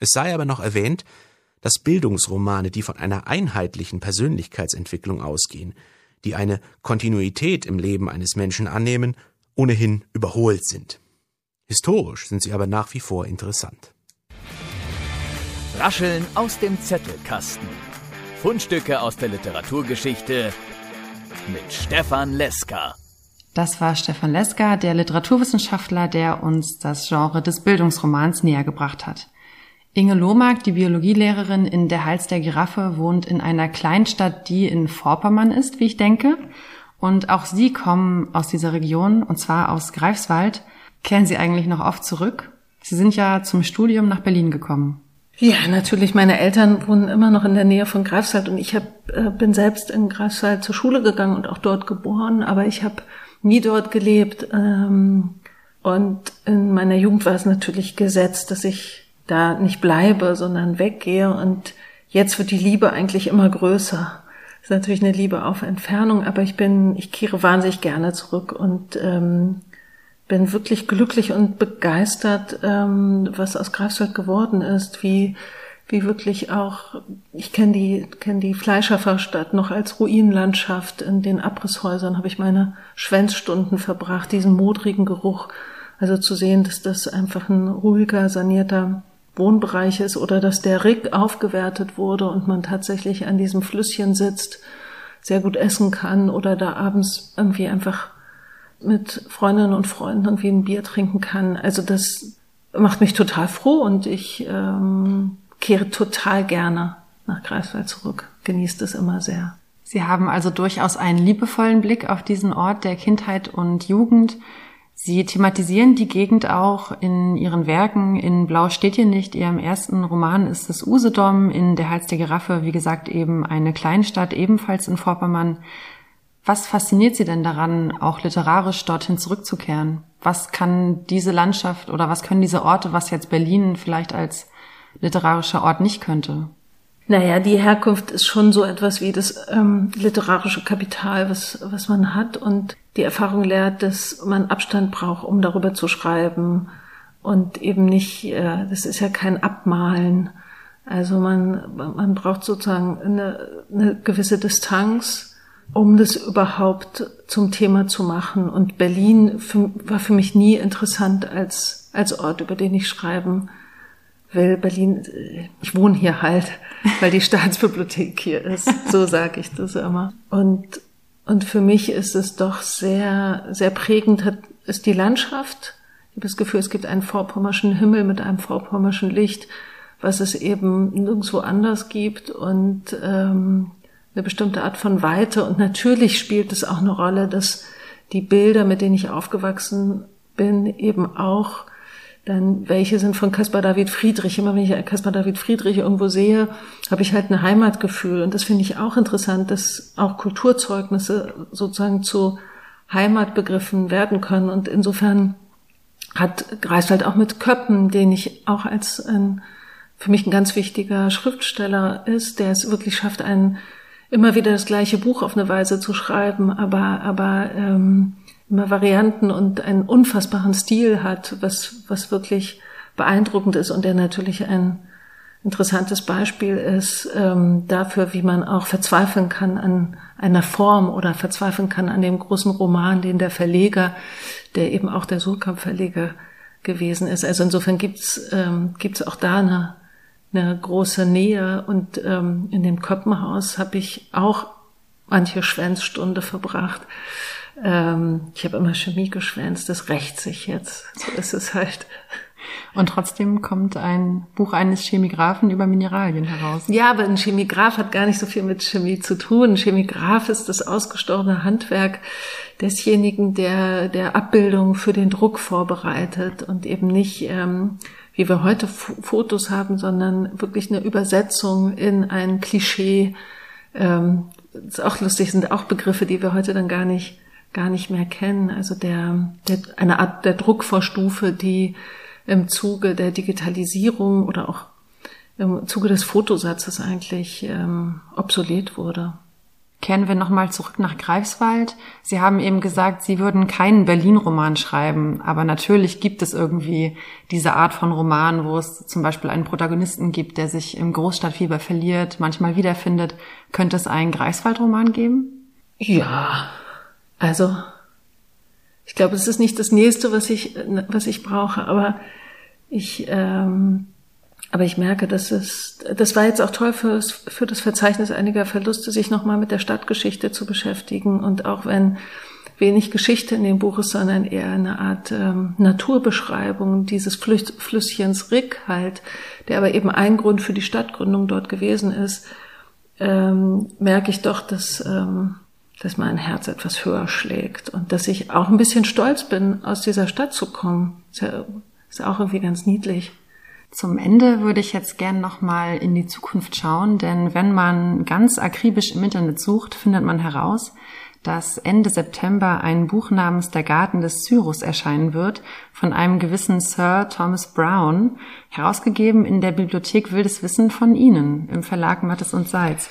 Speaker 5: Es sei aber noch erwähnt, dass Bildungsromane, die von einer einheitlichen Persönlichkeitsentwicklung ausgehen, die eine Kontinuität im Leben eines Menschen annehmen, ohnehin überholt sind. Historisch sind sie aber nach wie vor interessant.
Speaker 4: Rascheln aus dem Zettelkasten. Fundstücke aus der Literaturgeschichte mit Stefan Leska.
Speaker 3: Das war Stefan Leska, der Literaturwissenschaftler, der uns das Genre des Bildungsromans näher gebracht hat. Inge Lohmark, die Biologielehrerin in Der Hals der Giraffe, wohnt in einer Kleinstadt, die in Vorpommern ist, wie ich denke. Und auch Sie kommen aus dieser Region, und zwar aus Greifswald. Kehren Sie eigentlich noch oft zurück? Sie sind ja zum Studium nach Berlin gekommen.
Speaker 1: Ja, natürlich. Meine Eltern wohnen immer noch in der Nähe von Greifswald und ich hab, äh, bin selbst in Greifswald zur Schule gegangen und auch dort geboren, aber ich habe nie dort gelebt. Ähm, und in meiner Jugend war es natürlich gesetzt, dass ich da nicht bleibe, sondern weggehe. Und jetzt wird die Liebe eigentlich immer größer. Das ist natürlich eine Liebe auf Entfernung, aber ich bin, ich kehre wahnsinnig gerne zurück und ähm, bin wirklich glücklich und begeistert, ähm, was aus Greifswald geworden ist, wie wie wirklich auch, ich kenne die, kenne die Fleischerverstadt noch als Ruinenlandschaft. In den Abrisshäusern habe ich meine Schwänzstunden verbracht, diesen modrigen Geruch. Also zu sehen, dass das einfach ein ruhiger, sanierter Wohnbereich ist oder dass der Rick aufgewertet wurde und man tatsächlich an diesem Flüsschen sitzt, sehr gut essen kann oder da abends irgendwie einfach mit Freundinnen und Freunden irgendwie ein Bier trinken kann. Also das macht mich total froh und ich ähm, kehre total gerne nach Greifswald zurück. Genießt es immer sehr.
Speaker 3: Sie haben also durchaus einen liebevollen Blick auf diesen Ort der Kindheit und Jugend Sie thematisieren die Gegend auch in Ihren Werken. In Blau steht hier nicht. Ihrem ersten Roman ist es Usedom, in Der Hals der Giraffe, wie gesagt, eben eine Kleinstadt, ebenfalls in Vorpommern. Was fasziniert Sie denn daran, auch literarisch dorthin zurückzukehren? Was kann diese Landschaft oder was können diese Orte, was jetzt Berlin vielleicht als literarischer Ort nicht könnte?
Speaker 1: Naja, die Herkunft ist schon so etwas wie das ähm, literarische Kapital, was, was man hat. Und die Erfahrung lehrt, dass man Abstand braucht, um darüber zu schreiben. Und eben nicht, äh, das ist ja kein Abmalen. Also man, man braucht sozusagen eine, eine gewisse Distanz, um das überhaupt zum Thema zu machen. Und Berlin für, war für mich nie interessant als, als Ort, über den ich schreiben will. Berlin, ich wohne hier halt, weil die Staatsbibliothek hier ist. So sage ich das immer. Und, und für mich ist es doch sehr, sehr prägend, hat, ist die Landschaft. Ich habe das Gefühl, es gibt einen vorpommerschen Himmel mit einem vorpommerschen Licht, was es eben nirgendwo anders gibt und ähm, eine bestimmte Art von Weite. Und natürlich spielt es auch eine Rolle, dass die Bilder, mit denen ich aufgewachsen bin, eben auch dann welche sind von Caspar David Friedrich. Immer wenn ich Caspar David Friedrich irgendwo sehe, habe ich halt ein Heimatgefühl. Und das finde ich auch interessant, dass auch Kulturzeugnisse sozusagen zu Heimatbegriffen werden können. Und insofern hat Greifswald auch mit Köppen, den ich auch als ein, für mich ein ganz wichtiger Schriftsteller ist, der es wirklich schafft, ein immer wieder das gleiche Buch auf eine Weise zu schreiben, aber, aber ähm, immer Varianten und einen unfassbaren Stil hat, was, was wirklich beeindruckend ist und der natürlich ein interessantes Beispiel ist ähm, dafür, wie man auch verzweifeln kann an einer Form oder verzweifeln kann an dem großen Roman, den der Verleger, der eben auch der Surkamp-Verleger gewesen ist. Also insofern gibt's ähm, gibt's auch da eine, eine große Nähe und ähm, in dem Köppenhaus habe ich auch manche Schwänzstunde verbracht ähm, ich habe immer Chemie geschwänzt, das rächt sich jetzt. So ist es halt.
Speaker 3: Und trotzdem kommt ein Buch eines Chemigraphen über Mineralien heraus.
Speaker 1: Ja, aber ein Chemigraph hat gar nicht so viel mit Chemie zu tun. Ein Chemigraph ist das ausgestorbene Handwerk desjenigen, der der Abbildung für den Druck vorbereitet und eben nicht, ähm, wie wir heute Fotos haben, sondern wirklich eine Übersetzung in ein Klischee. Ähm, ist auch lustig, sind auch Begriffe, die wir heute dann gar nicht gar nicht mehr kennen. Also der, der eine Art der Druckvorstufe, die im Zuge der Digitalisierung oder auch im Zuge des Fotosatzes eigentlich ähm, obsolet wurde.
Speaker 3: Kehren wir nochmal zurück nach Greifswald. Sie haben eben gesagt, Sie würden keinen Berlin-Roman schreiben, aber natürlich gibt es irgendwie diese Art von Roman, wo es zum Beispiel einen Protagonisten gibt, der sich im Großstadtfieber verliert, manchmal wiederfindet. Könnte es einen Greifswald-Roman geben?
Speaker 1: Ja, also, ich glaube, es ist nicht das nächste, was ich, was ich brauche, aber ich, ähm, aber ich merke, dass es, das war jetzt auch toll fürs, für das Verzeichnis einiger Verluste, sich nochmal mit der Stadtgeschichte zu beschäftigen. Und auch wenn wenig Geschichte in dem Buch ist, sondern eher eine Art ähm, Naturbeschreibung dieses Flüss, Flüsschens Rick halt, der aber eben ein Grund für die Stadtgründung dort gewesen ist, ähm, merke ich doch, dass, ähm, dass mein Herz etwas höher schlägt und dass ich auch ein bisschen stolz bin, aus dieser Stadt zu kommen. Ist ja, ist auch irgendwie ganz niedlich.
Speaker 3: Zum Ende würde ich jetzt gern nochmal in die Zukunft schauen, denn wenn man ganz akribisch im Internet sucht, findet man heraus, dass Ende September ein Buch namens Der Garten des Cyrus erscheinen wird von einem gewissen Sir Thomas Brown, herausgegeben in der Bibliothek Wildes Wissen von Ihnen im Verlag Mattes und Seitz.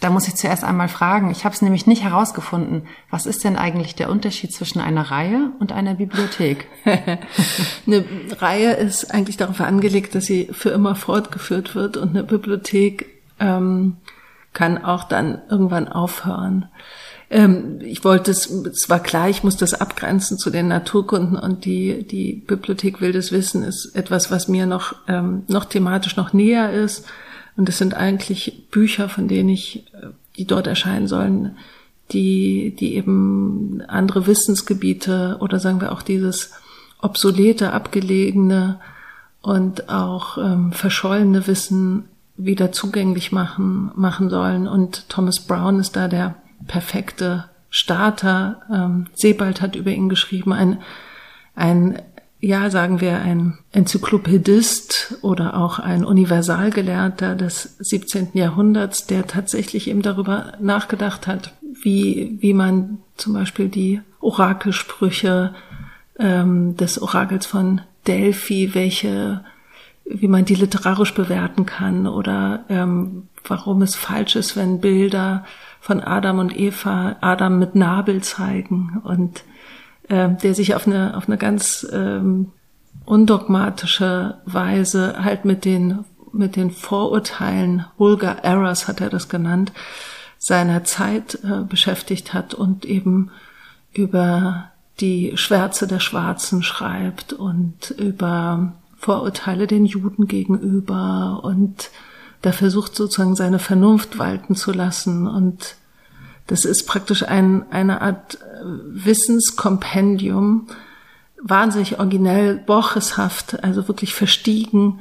Speaker 3: Da muss ich zuerst einmal fragen, ich habe es nämlich nicht herausgefunden. Was ist denn eigentlich der Unterschied zwischen einer Reihe und einer Bibliothek?
Speaker 1: eine Reihe ist eigentlich darauf angelegt, dass sie für immer fortgeführt wird und eine Bibliothek ähm, kann auch dann irgendwann aufhören. Ähm, ich wollte es, es war klar, ich muss das abgrenzen zu den Naturkunden und die, die Bibliothek Wildes Wissen ist etwas, was mir noch, ähm, noch thematisch noch näher ist und es sind eigentlich Bücher, von denen ich, äh, die dort erscheinen sollen, die, die eben andere Wissensgebiete oder sagen wir auch dieses obsolete, abgelegene und auch ähm, verschollene Wissen wieder zugänglich machen, machen sollen. Und Thomas Brown ist da der perfekte Starter. Ähm, Sebald hat über ihn geschrieben, ein, ein ja, sagen wir, ein Enzyklopädist oder auch ein Universalgelehrter des 17. Jahrhunderts, der tatsächlich eben darüber nachgedacht hat, wie, wie man zum Beispiel die Orakelsprüche ähm, des Orakels von Delphi, welche, wie man die literarisch bewerten kann oder ähm, warum es falsch ist, wenn Bilder von Adam und Eva Adam mit Nabel zeigen und äh, der sich auf eine, auf eine ganz ähm, undogmatische Weise halt mit den, mit den Vorurteilen, vulgar errors hat er das genannt, seiner Zeit äh, beschäftigt hat und eben über die Schwärze der Schwarzen schreibt und über Vorurteile den Juden gegenüber und da versucht sozusagen seine Vernunft walten zu lassen und das ist praktisch ein, eine Art äh, Wissenskompendium, wahnsinnig originell, borcheshaft, also wirklich verstiegen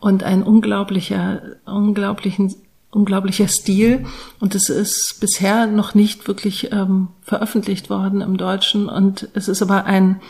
Speaker 1: und ein unglaublicher, unglaublichen, unglaublicher Stil. Und es ist bisher noch nicht wirklich ähm, veröffentlicht worden im Deutschen. Und es ist aber ein,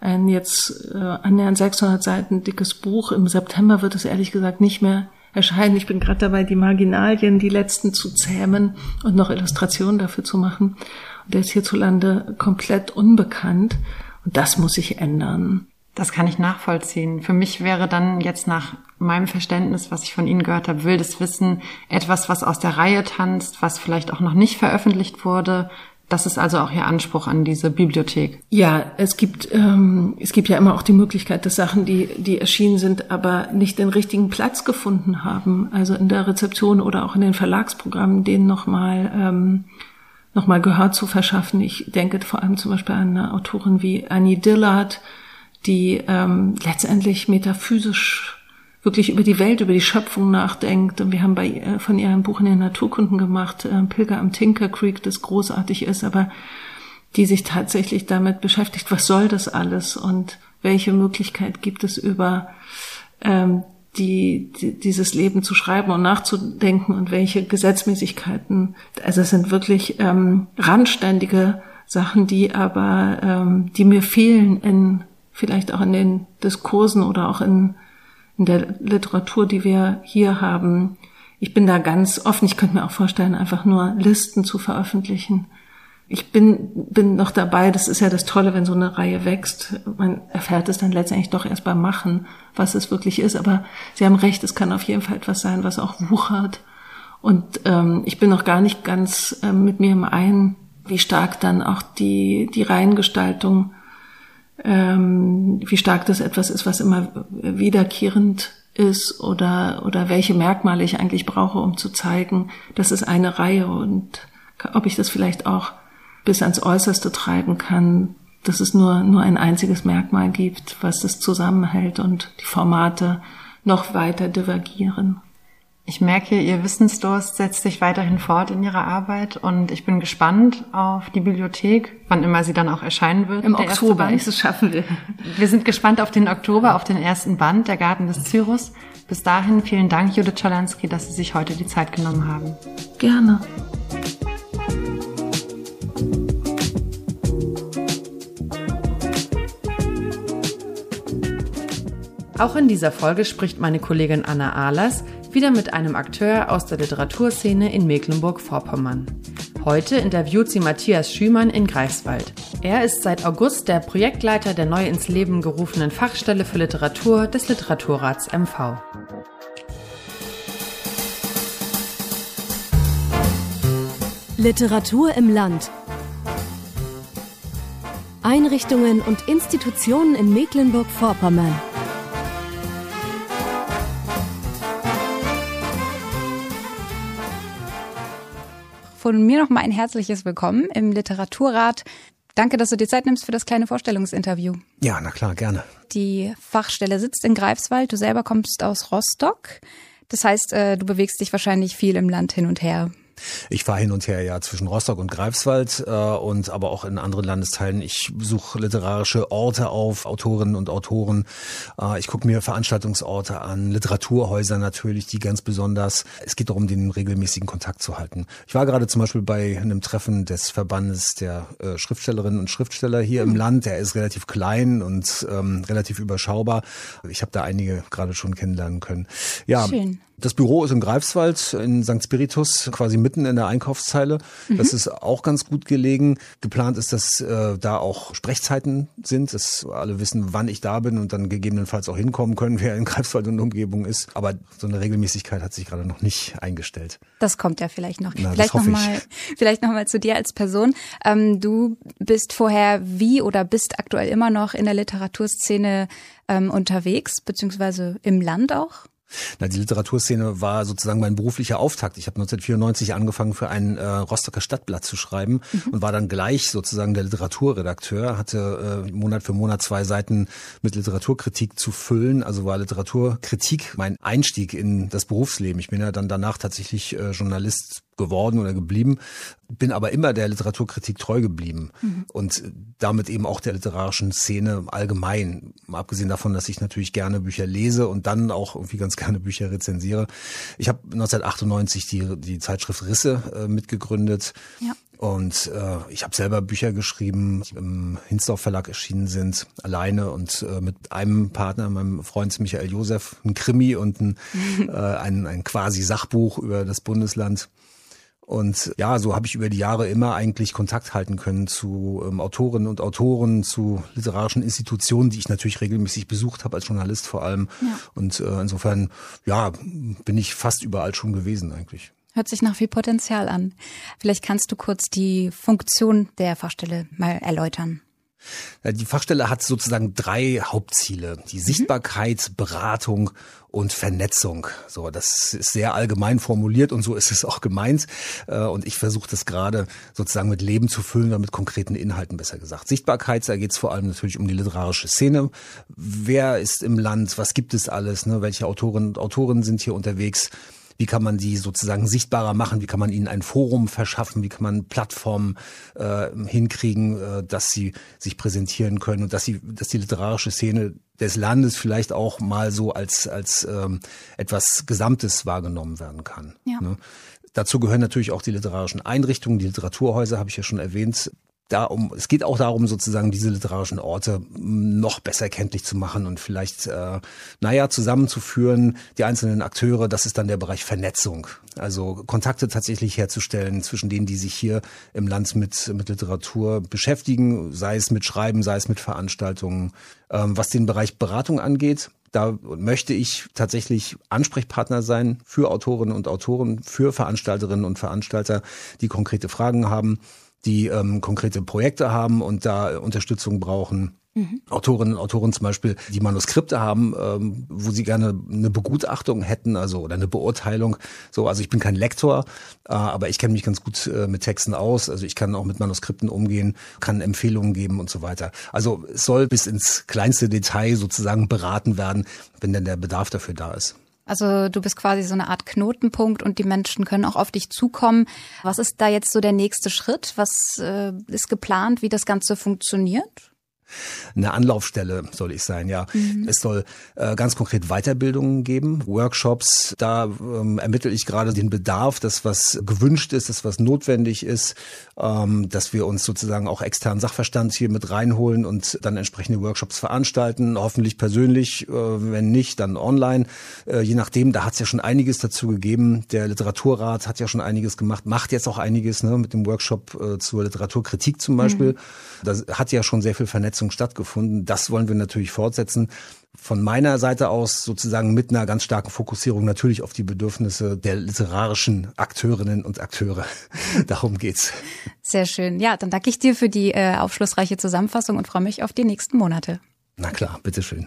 Speaker 1: ein jetzt äh, annähernd 600 Seiten dickes Buch. Im September wird es ehrlich gesagt nicht mehr erscheinen. Ich bin gerade dabei, die Marginalien, die letzten zu zähmen und noch Illustrationen dafür zu machen. Und der ist hierzulande komplett unbekannt. Und das muss sich ändern.
Speaker 3: Das kann ich nachvollziehen. Für mich wäre dann jetzt nach meinem Verständnis, was ich von Ihnen gehört habe, wildes Wissen etwas, was aus der Reihe tanzt, was vielleicht auch noch nicht veröffentlicht wurde, das ist also auch Ihr Anspruch an diese Bibliothek.
Speaker 1: Ja, es gibt ähm, es gibt ja immer auch die Möglichkeit, dass Sachen, die die erschienen sind, aber nicht den richtigen Platz gefunden haben, also in der Rezeption oder auch in den Verlagsprogrammen, denen nochmal ähm, noch Gehör zu verschaffen. Ich denke vor allem zum Beispiel an eine Autorin wie Annie Dillard, die ähm, letztendlich metaphysisch wirklich über die Welt, über die Schöpfung nachdenkt. Und wir haben bei, äh, von ihr ein Buch in den Naturkunden gemacht, äh, Pilger am Tinker Creek, das großartig ist, aber die sich tatsächlich damit beschäftigt, was soll das alles und welche Möglichkeit gibt es über ähm, die, die, dieses Leben zu schreiben und nachzudenken und welche Gesetzmäßigkeiten. Also es sind wirklich ähm, randständige Sachen, die aber, ähm, die mir fehlen in vielleicht auch in den Diskursen oder auch in in der Literatur, die wir hier haben. Ich bin da ganz offen. Ich könnte mir auch vorstellen, einfach nur Listen zu veröffentlichen. Ich bin, bin noch dabei. Das ist ja das Tolle, wenn so eine Reihe wächst. Man erfährt es dann letztendlich doch erst beim Machen, was es wirklich ist. Aber Sie haben recht, es kann auf jeden Fall etwas sein, was auch wuchert. Und ähm, ich bin noch gar nicht ganz äh, mit mir im Einen, wie stark dann auch die, die Reihengestaltung ähm, wie stark das etwas ist, was immer wiederkehrend ist oder, oder welche Merkmale ich eigentlich brauche, um zu zeigen, das ist eine Reihe und ob ich das vielleicht auch bis ans Äußerste treiben kann, dass es nur, nur ein einziges Merkmal gibt, was das zusammenhält und die Formate noch weiter divergieren.
Speaker 3: Ich merke, Ihr Wissensdurst setzt sich weiterhin fort in Ihrer Arbeit und ich bin gespannt auf die Bibliothek, wann immer sie dann auch erscheinen wird.
Speaker 1: Im Oktober, ich es schaffen will.
Speaker 3: Wir sind gespannt auf den Oktober, auf den ersten Band, der Garten des Cyrus. Bis dahin vielen Dank, Judith Czalansky, dass Sie sich heute die Zeit genommen haben.
Speaker 1: Gerne.
Speaker 3: Auch in dieser Folge spricht meine Kollegin Anna Ahlers wieder mit einem Akteur aus der Literaturszene in Mecklenburg-Vorpommern. Heute interviewt sie Matthias Schümann in Greifswald. Er ist seit August der Projektleiter der neu ins Leben gerufenen Fachstelle für Literatur des Literaturrats MV.
Speaker 2: Literatur im Land. Einrichtungen und Institutionen in Mecklenburg-Vorpommern.
Speaker 6: Von mir noch mal ein herzliches Willkommen im Literaturrat. Danke, dass du dir Zeit nimmst für das kleine Vorstellungsinterview.
Speaker 7: Ja, na klar, gerne.
Speaker 6: Die Fachstelle sitzt in Greifswald. Du selber kommst aus Rostock. Das heißt, äh, du bewegst dich wahrscheinlich viel im Land hin und her.
Speaker 7: Ich fahre hin und her ja zwischen Rostock und Greifswald äh, und aber auch in anderen Landesteilen. Ich suche literarische Orte auf, Autorinnen und Autoren. Äh, ich gucke mir Veranstaltungsorte an, Literaturhäuser natürlich, die ganz besonders. Es geht darum, den regelmäßigen Kontakt zu halten. Ich war gerade zum Beispiel bei einem Treffen des Verbandes der äh, Schriftstellerinnen und Schriftsteller hier im Land. Der ist relativ klein und ähm, relativ überschaubar. Ich habe da einige gerade schon kennenlernen können. Ja, Schön. Das Büro ist in Greifswald in St. Spiritus, quasi mitten in der Einkaufszeile. Mhm. Das ist auch ganz gut gelegen. Geplant ist, dass äh, da auch Sprechzeiten sind, dass alle wissen, wann ich da bin und dann gegebenenfalls auch hinkommen können, wer in Greifswald und Umgebung ist. Aber so eine Regelmäßigkeit hat sich gerade noch nicht eingestellt.
Speaker 6: Das kommt ja vielleicht noch. Na, vielleicht nochmal, vielleicht noch mal zu dir als Person. Ähm, du bist vorher wie oder bist aktuell immer noch in der Literaturszene ähm, unterwegs, beziehungsweise im Land auch?
Speaker 7: Na, die Literaturszene war sozusagen mein beruflicher Auftakt. Ich habe 1994 angefangen, für ein äh, Rostocker Stadtblatt zu schreiben mhm. und war dann gleich sozusagen der Literaturredakteur, hatte äh, Monat für Monat zwei Seiten mit Literaturkritik zu füllen. Also war Literaturkritik mein Einstieg in das Berufsleben. Ich bin ja dann danach tatsächlich äh, Journalist geworden oder geblieben, bin aber immer der Literaturkritik treu geblieben mhm. und damit eben auch der literarischen Szene allgemein. Mal abgesehen davon, dass ich natürlich gerne Bücher lese und dann auch irgendwie ganz gerne Bücher rezensiere. Ich habe 1998 die, die Zeitschrift Risse äh, mitgegründet. Ja. Und äh, ich habe selber Bücher geschrieben, die im Hinsdorf Verlag erschienen sind, alleine und äh, mit einem Partner, meinem Freund Michael Josef, ein Krimi und ein, äh, ein, ein quasi Sachbuch über das Bundesland. Und ja, so habe ich über die Jahre immer eigentlich Kontakt halten können zu ähm, Autorinnen und Autoren, zu literarischen Institutionen, die ich natürlich regelmäßig besucht habe, als Journalist vor allem. Ja. Und äh, insofern, ja, bin ich fast überall schon gewesen eigentlich.
Speaker 6: Hört sich nach viel Potenzial an. Vielleicht kannst du kurz die Funktion der Fachstelle mal erläutern.
Speaker 7: Die Fachstelle hat sozusagen drei Hauptziele. Die mhm. Sichtbarkeit, Beratung und Vernetzung. So, das ist sehr allgemein formuliert und so ist es auch gemeint. Äh, und ich versuche das gerade sozusagen mit Leben zu füllen oder mit konkreten Inhalten besser gesagt. Sichtbarkeit, da geht es vor allem natürlich um die literarische Szene. Wer ist im Land? Was gibt es alles? Ne? Welche Autorinnen und Autoren sind hier unterwegs? Wie kann man die sozusagen sichtbarer machen? Wie kann man ihnen ein Forum verschaffen? Wie kann man Plattformen äh, hinkriegen, äh, dass sie sich präsentieren können und dass sie, dass die literarische Szene des Landes vielleicht auch mal so als als ähm, etwas Gesamtes wahrgenommen werden kann. Ja. Ne? Dazu gehören natürlich auch die literarischen Einrichtungen, die Literaturhäuser, habe ich ja schon erwähnt da um, es geht auch darum, sozusagen diese literarischen Orte noch besser kenntlich zu machen und vielleicht, äh, naja, zusammenzuführen, die einzelnen Akteure, das ist dann der Bereich Vernetzung. Also Kontakte tatsächlich herzustellen zwischen denen, die sich hier im Land mit, mit Literatur beschäftigen, sei es mit Schreiben, sei es mit Veranstaltungen. Ähm, was den Bereich Beratung angeht, da möchte ich tatsächlich Ansprechpartner sein für Autorinnen und Autoren, für Veranstalterinnen und Veranstalter, die konkrete Fragen haben die ähm, konkrete Projekte haben und da Unterstützung brauchen. Mhm. Autorinnen und Autoren zum Beispiel, die Manuskripte haben, ähm, wo sie gerne eine Begutachtung hätten, also oder eine Beurteilung. So, also ich bin kein Lektor, äh, aber ich kenne mich ganz gut äh, mit Texten aus. Also ich kann auch mit Manuskripten umgehen, kann Empfehlungen geben und so weiter. Also es soll bis ins kleinste Detail sozusagen beraten werden, wenn denn der Bedarf dafür da ist.
Speaker 6: Also du bist quasi so eine Art Knotenpunkt und die Menschen können auch auf dich zukommen. Was ist da jetzt so der nächste Schritt? Was äh, ist geplant, wie das Ganze funktioniert?
Speaker 7: Eine Anlaufstelle soll ich sein, ja. Mhm. Es soll äh, ganz konkret Weiterbildungen geben, Workshops. Da ähm, ermittle ich gerade den Bedarf, das was gewünscht ist, das was notwendig ist, ähm, dass wir uns sozusagen auch externen Sachverstand hier mit reinholen und dann entsprechende Workshops veranstalten, hoffentlich persönlich, äh, wenn nicht, dann online. Äh, je nachdem, da hat es ja schon einiges dazu gegeben. Der Literaturrat hat ja schon einiges gemacht, macht jetzt auch einiges ne, mit dem Workshop äh, zur Literaturkritik zum Beispiel. Mhm. Da hat ja schon sehr viel Vernetzung stattgefunden. Das wollen wir natürlich fortsetzen. Von meiner Seite aus sozusagen mit einer ganz starken Fokussierung natürlich auf die Bedürfnisse der literarischen Akteurinnen und Akteure. Darum geht's.
Speaker 6: Sehr schön. Ja, dann danke ich dir für die äh, aufschlussreiche Zusammenfassung und freue mich auf die nächsten Monate.
Speaker 7: Na klar, bitteschön.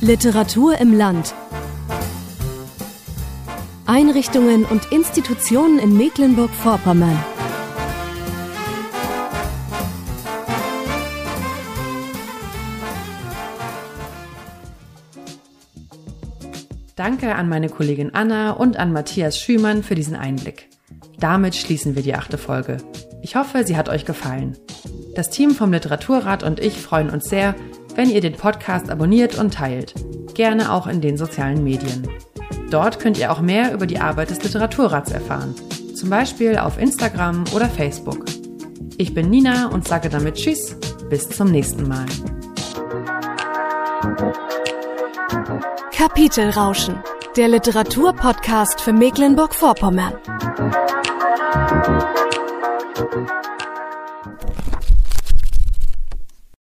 Speaker 2: Literatur im Land. Einrichtungen und Institutionen in Mecklenburg-Vorpommern.
Speaker 8: Danke an meine Kollegin Anna und an Matthias Schümann für diesen Einblick. Damit schließen wir die achte Folge. Ich hoffe, sie hat euch gefallen. Das Team vom Literaturrat und ich freuen uns sehr, wenn ihr den Podcast abonniert und teilt. Gerne auch in den sozialen Medien. Dort könnt ihr auch mehr über die Arbeit des Literaturrats erfahren, zum Beispiel auf Instagram oder Facebook. Ich bin Nina und sage damit Tschüss, bis zum nächsten Mal.
Speaker 2: Kapitelrauschen, der Literaturpodcast für Mecklenburg-Vorpommern.